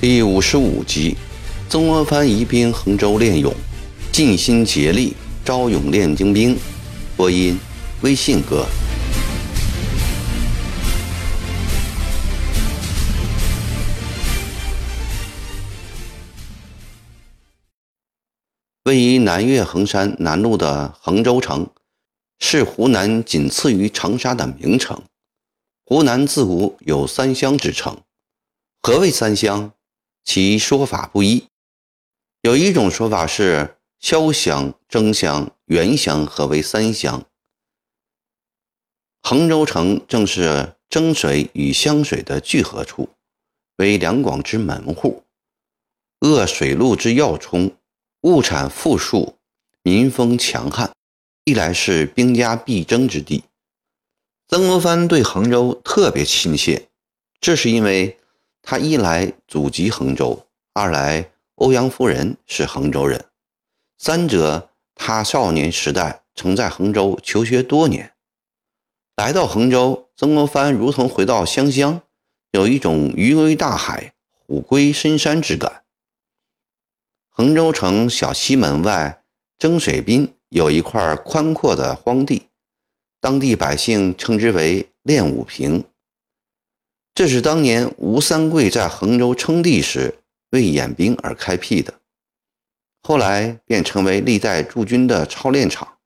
第五十五集，曾国藩移兵衡州练勇，尽心竭力招勇练精兵。播音：微信哥。位于南岳衡山南麓的衡州城，是湖南仅次于长沙的名城。湖南自古有三湘之称。何谓三湘？其说法不一，有一种说法是潇湘、征湘、沅湘合为三湘。衡州城正是征水与湘水的聚合处，为两广之门户，扼水路之要冲，物产富庶，民风强悍，历来是兵家必争之地。曾国藩对衡州特别亲切，这是因为。他一来祖籍衡州，二来欧阳夫人是衡州人，三者他少年时代曾在衡州求学多年。来到衡州，曾国藩如同回到湘乡，有一种鱼归大海、虎归深山之感。衡州城小西门外征水滨有一块宽阔的荒地，当地百姓称之为练武坪。这是当年吴三桂在衡州称帝时为演兵而开辟的，后来便成为历代驻军的操练场，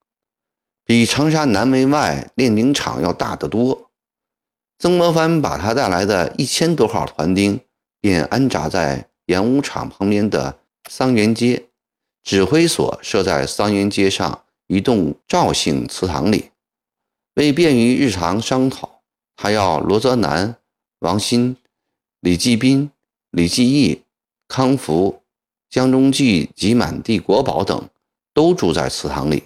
比长沙南门外练兵场要大得多。曾国藩把他带来的一千多号团丁，便安扎在演武场旁边的桑园街，指挥所设在桑园街上一栋赵姓祠堂里，为便于日常商讨，他要罗泽南。王新、李继斌、李继义、康福、江中济及满地国宝等都住在祠堂里。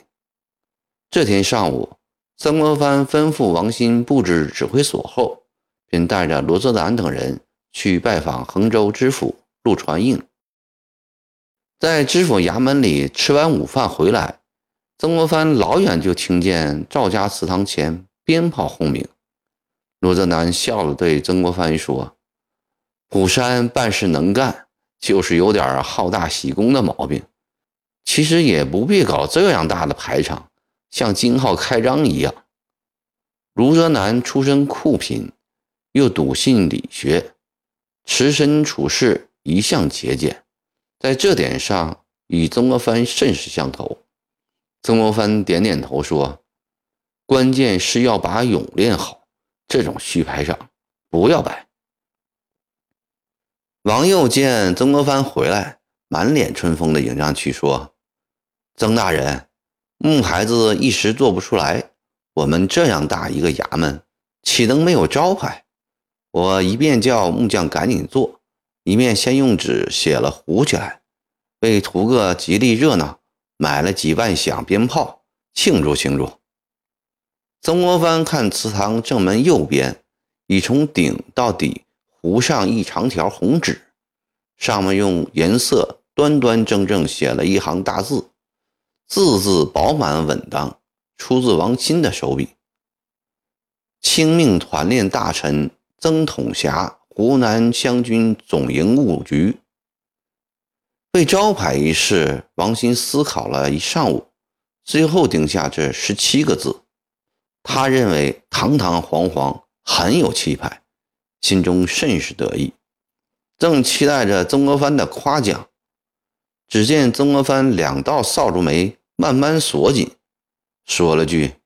这天上午，曾国藩吩咐王新布置指挥所后，便带着罗泽南等人去拜访衡州知府陆传应。在知府衙门里吃完午饭回来，曾国藩老远就听见赵家祠堂前鞭炮轰鸣。罗泽南笑着对曾国藩说：“虎山办事能干，就是有点好大喜功的毛病。其实也不必搞这样大的排场，像金号开张一样。”卢泽南出身酷贫，又笃信理学，持身处世一向节俭，在这点上与曾国藩甚是相投。曾国藩点点头说：“关键是要把勇练好。”这种虚牌上不要摆。王佑见曾国藩回来，满脸春风的迎上去说：“曾大人，木牌子一时做不出来，我们这样大一个衙门，岂能没有招牌？我一面叫木匠赶紧做，一面先用纸写了糊起来，为图个吉利热闹，买了几万响鞭炮庆祝庆祝。”曾国藩看祠堂正门右边，已从顶到底糊上一长条红纸，上面用颜色端端正正写了一行大字，字字饱满稳当，出自王钦的手笔。清命团练大臣曾统辖湖南湘军总营务局。为招牌一事，王钦思考了一上午，最后定下这十七个字。他认为堂堂皇皇很有气派，心中甚是得意，正期待着曾国藩的夸奖。只见曾国藩两道扫帚眉慢慢锁紧，说了句：“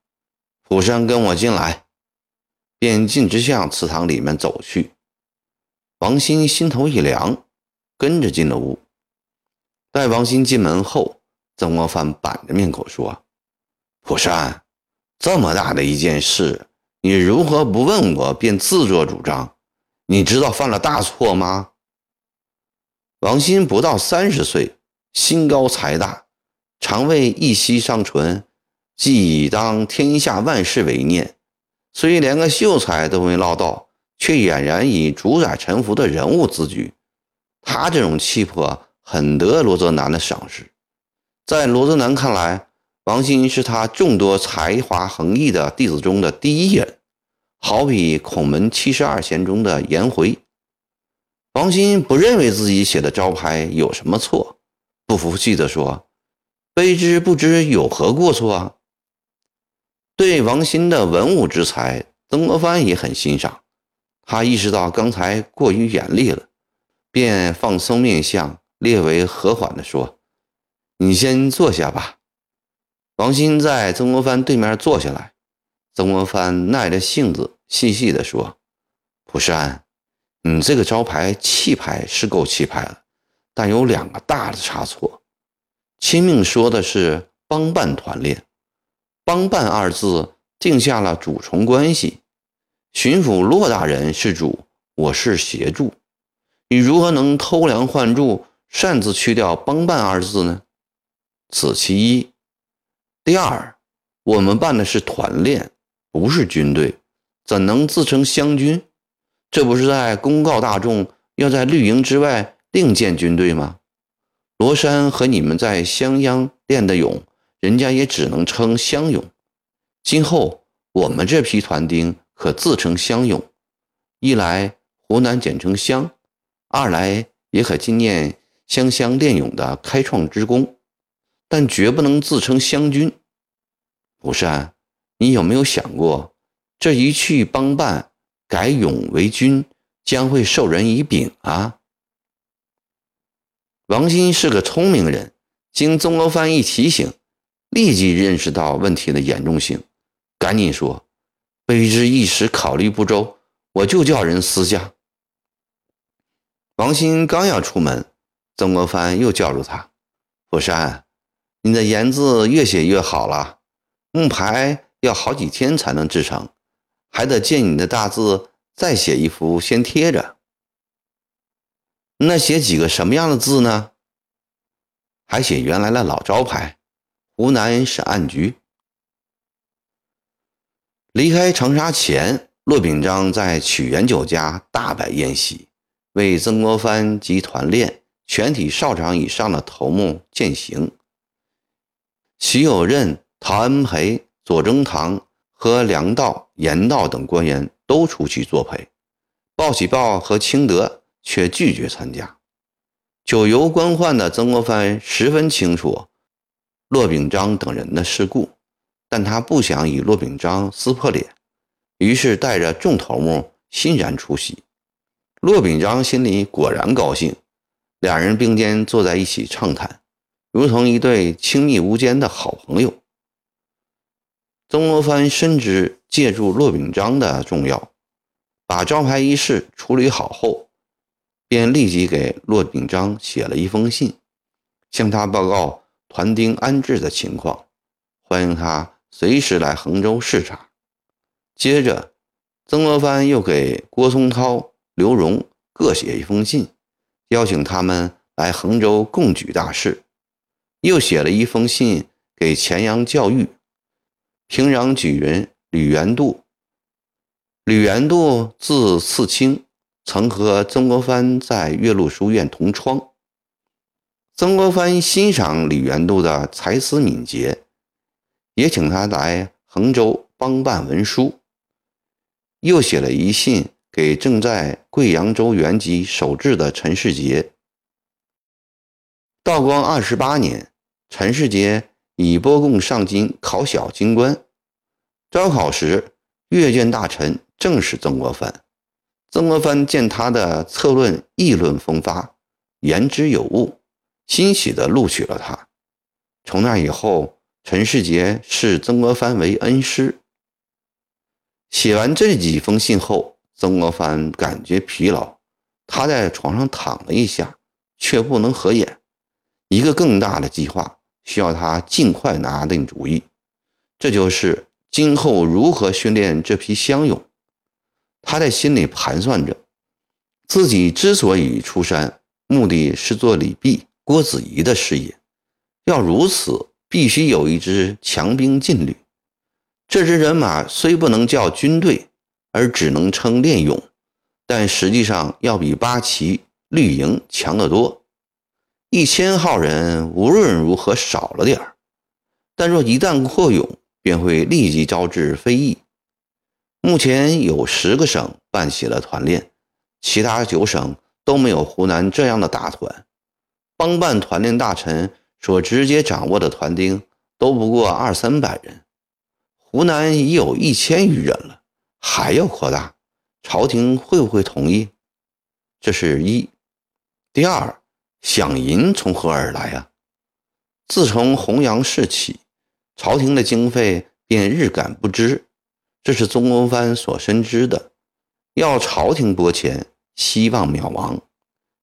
虎山，跟我进来。”便径直向祠堂里面走去。王鑫心头一凉，跟着进了屋。待王鑫进门后，曾国藩板着面孔说：“虎山。”这么大的一件事，你如何不问我便自作主张？你知道犯了大错吗？王鑫不到三十岁，心高财大，常为一息尚存，既以当天下万事为念，所以连个秀才都没捞到，却俨然以主宰沉浮的人物自居。他这种气魄，很得罗泽南的赏识。在罗泽南看来，王欣是他众多才华横溢的弟子中的第一人，好比孔门七十二贤中的颜回。王欣不认为自己写的招牌有什么错，不服气地说：“卑职不知有何过错啊。”对王欣的文武之才，曾国藩也很欣赏。他意识到刚才过于严厉了，便放松面相，略为和缓地说：“你先坐下吧。”王鑫在曾国藩对面坐下来，曾国藩耐着性子，细细地说：“蒲山，你这个招牌气派是够气派了，但有两个大的差错。亲命说的是帮办团练，帮办二字定下了主从关系，巡抚骆大人是主，我是协助，你如何能偷梁换柱，擅自去掉帮办二字呢？此其一。”第二，我们办的是团练，不是军队，怎能自称湘军？这不是在公告大众要在绿营之外另建军队吗？罗山和你们在襄阳练的勇，人家也只能称湘勇。今后我们这批团丁可自称湘勇，一来湖南简称湘，二来也可纪念湘乡练勇的开创之功。但绝不能自称湘军。蒲山，你有没有想过，这一去帮办改勇为军，将会授人以柄啊？王鑫是个聪明人，经曾国藩一提醒，立即认识到问题的严重性，赶紧说：“卑职一时考虑不周，我就叫人私下。”王欣刚要出门，曾国藩又叫住他：“福山。”你的言字越写越好了，木牌要好几天才能制成，还得借你的大字再写一幅，先贴着。那写几个什么样的字呢？还写原来的老招牌，湖南省案局。离开长沙前，骆秉章在曲园酒家大摆宴席，为曾国藩及团练全体少长以上的头目饯行。徐有任、陶恩培、左宗棠和梁道、严道等官员都出去作陪，鲍喜豹和清德却拒绝参加。久游官宦的曾国藩十分清楚骆秉章等人的事故，但他不想与骆秉章撕破脸，于是带着众头目欣然出席。骆秉章心里果然高兴，两人并肩坐在一起畅谈。如同一对亲密无间的好朋友，曾国藩深知借助骆秉章的重要，把招牌一事处理好后，便立即给骆秉章写了一封信，向他报告团丁安置的情况，欢迎他随时来衡州视察。接着，曾国藩又给郭松涛、刘荣各写一封信，邀请他们来衡州共举大事。又写了一封信给乾阳教育平壤举人吕元度。吕元度字次卿，曾和曾国藩在岳麓书院同窗。曾国藩欣赏吕元度的才思敏捷，也请他来衡州帮办文书。又写了一信给正在贵阳州原籍守制的陈世杰。道光二十八年。陈世杰以拨贡上京考小京官，招考时，阅卷大臣正是曾国藩。曾国藩见他的策论议论风发，言之有物，欣喜地录取了他。从那以后，陈世杰视曾国藩为恩师。写完这几封信后，曾国藩感觉疲劳，他在床上躺了一下，却不能合眼。一个更大的计划。需要他尽快拿定主意，这就是今后如何训练这批乡勇。他在心里盘算着，自己之所以出山，目的是做李泌、郭子仪的事业。要如此，必须有一支强兵劲旅。这支人马虽不能叫军队，而只能称练勇，但实际上要比八旗、绿营强得多。一千号人无论如何少了点儿，但若一旦扩勇，便会立即招致非议。目前有十个省办起了团练，其他九省都没有湖南这样的大团。帮办团练大臣所直接掌握的团丁都不过二三百人，湖南已有一千余人了，还要扩大，朝廷会不会同意？这是一。第二，饷银从何而来啊？自从洪阳事起，朝廷的经费便日感不支，这是曾国藩所深知的。要朝廷拨钱，希望渺茫；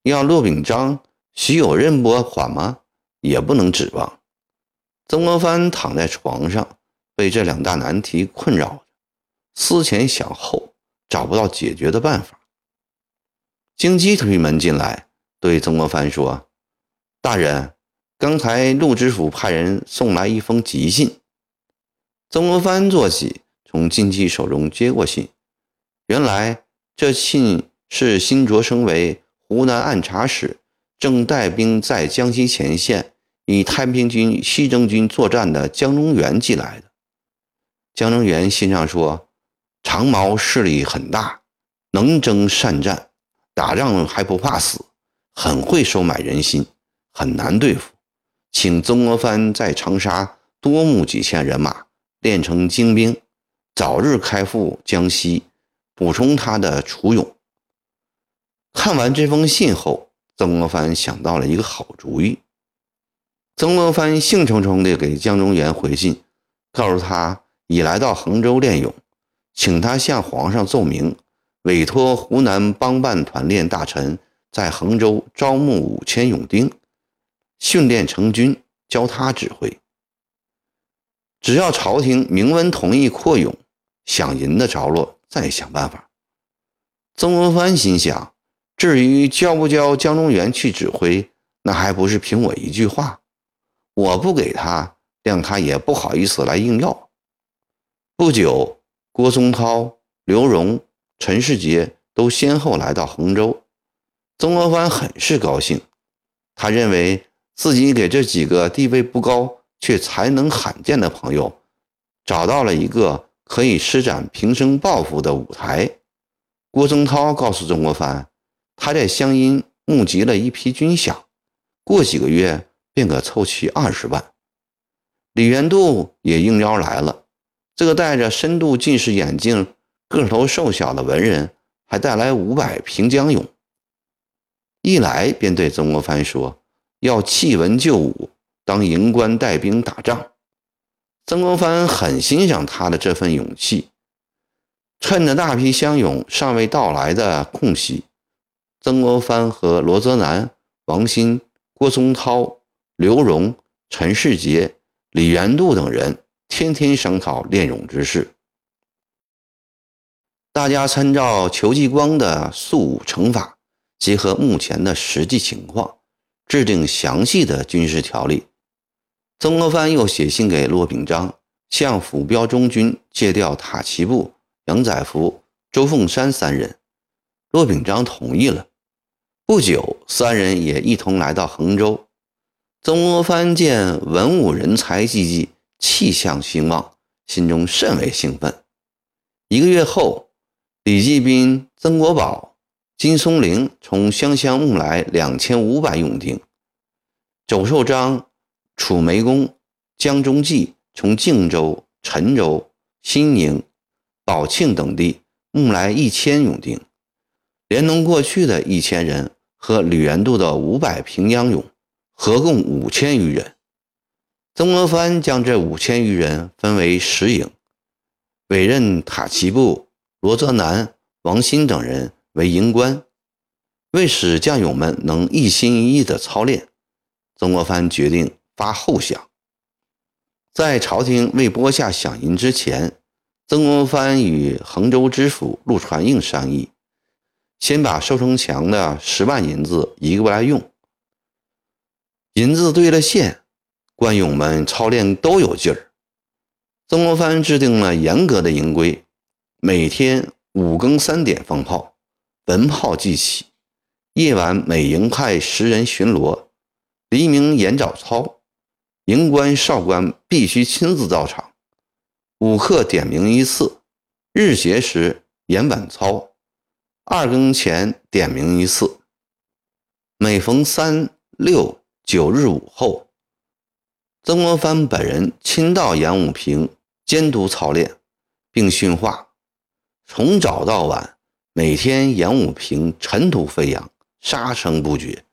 要骆秉章。许有任拨款吗？也不能指望。曾国藩躺在床上，被这两大难题困扰着，思前想后，找不到解决的办法。京畿推门进来，对曾国藩说：“大人，刚才陆知府派人送来一封急信。”曾国藩坐起，从金鸡手中接过信，原来这信是新擢升为湖南按察使。正带兵在江西前线与太平军西征军作战的江中源寄来的。江中源信上说：“长毛势力很大，能征善战，打仗还不怕死，很会收买人心，很难对付。请曾国藩在长沙多募几千人马，练成精兵，早日开赴江西，补充他的储勇。”看完这封信后。曾国藩想到了一个好主意。曾国藩兴冲冲地给江中源回信，告诉他已来到衡州练勇，请他向皇上奏明，委托湖南帮办团练大臣在衡州招募五千勇丁，训练成军，交他指挥。只要朝廷明文同意扩勇，饷银的着落再想办法。曾国藩心想。至于交不交江中源去指挥，那还不是凭我一句话？我不给他，谅他也不好意思来硬要。不久，郭松涛、刘荣、陈世杰都先后来到衡州，曾国藩很是高兴。他认为自己给这几个地位不高却才能罕见的朋友，找到了一个可以施展平生抱负的舞台。郭松涛告诉曾国藩。他在湘阴募集了一批军饷，过几个月便可凑齐二十万。李元度也应邀来了，这个戴着深度近视眼镜、个头瘦小的文人，还带来五百平江勇。一来便对曾国藩说：“要弃文就武，当营官带兵打仗。”曾国藩很欣赏他的这份勇气，趁着大批乡勇尚未到来的空隙。曾国藩和罗泽南、王新、郭松涛、刘荣、陈世杰、李元度等人天天商讨练勇之事。大家参照裘继光的速武惩法，结合目前的实际情况，制定详细的军事条例。曾国藩又写信给骆秉章，向府标中军借调塔奇布、杨载福、周凤山三人。骆秉章同意了。不久，三人也一同来到衡州。曾国藩见文武人才济济，气象兴旺，心中甚为兴奋。一个月后，李继斌、曾国宝、金松龄从湘乡募来两千五百勇丁；周寿章、楚梅公、江中济从靖州、陈州、新宁、宝庆等地募来一千勇丁，连同过去的一千人。和李元度的五百平江勇，合共五千余人。曾国藩将这五千余人分为十营，委任塔奇布、罗泽南、王新等人为营官，为使将勇们能一心一意地操练，曾国藩决定发后饷。在朝廷未拨下饷银之前，曾国藩与衡州知府陆传应商议。先把收成强的十万银子移过来用，银子兑了现，官勇们操练都有劲儿。曾国藩制定了严格的营规，每天五更三点放炮，闻炮即起；夜晚每营派十人巡逻，黎明演早操。营官、哨官必须亲自到场，午刻点名一次，日结时演晚操，二更前点名一次。每逢三六九日午后，曾国藩本人亲到演武坪监督操练，并训话。从早到晚，每天演武坪尘土飞扬，杀声不绝。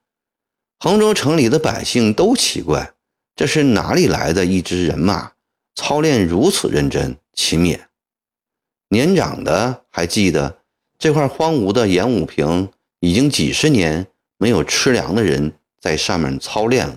杭州城里的百姓都奇怪，这是哪里来的一支人马，操练如此认真勤勉。年长的还记得，这块荒芜的演武坪已经几十年没有吃粮的人在上面操练了。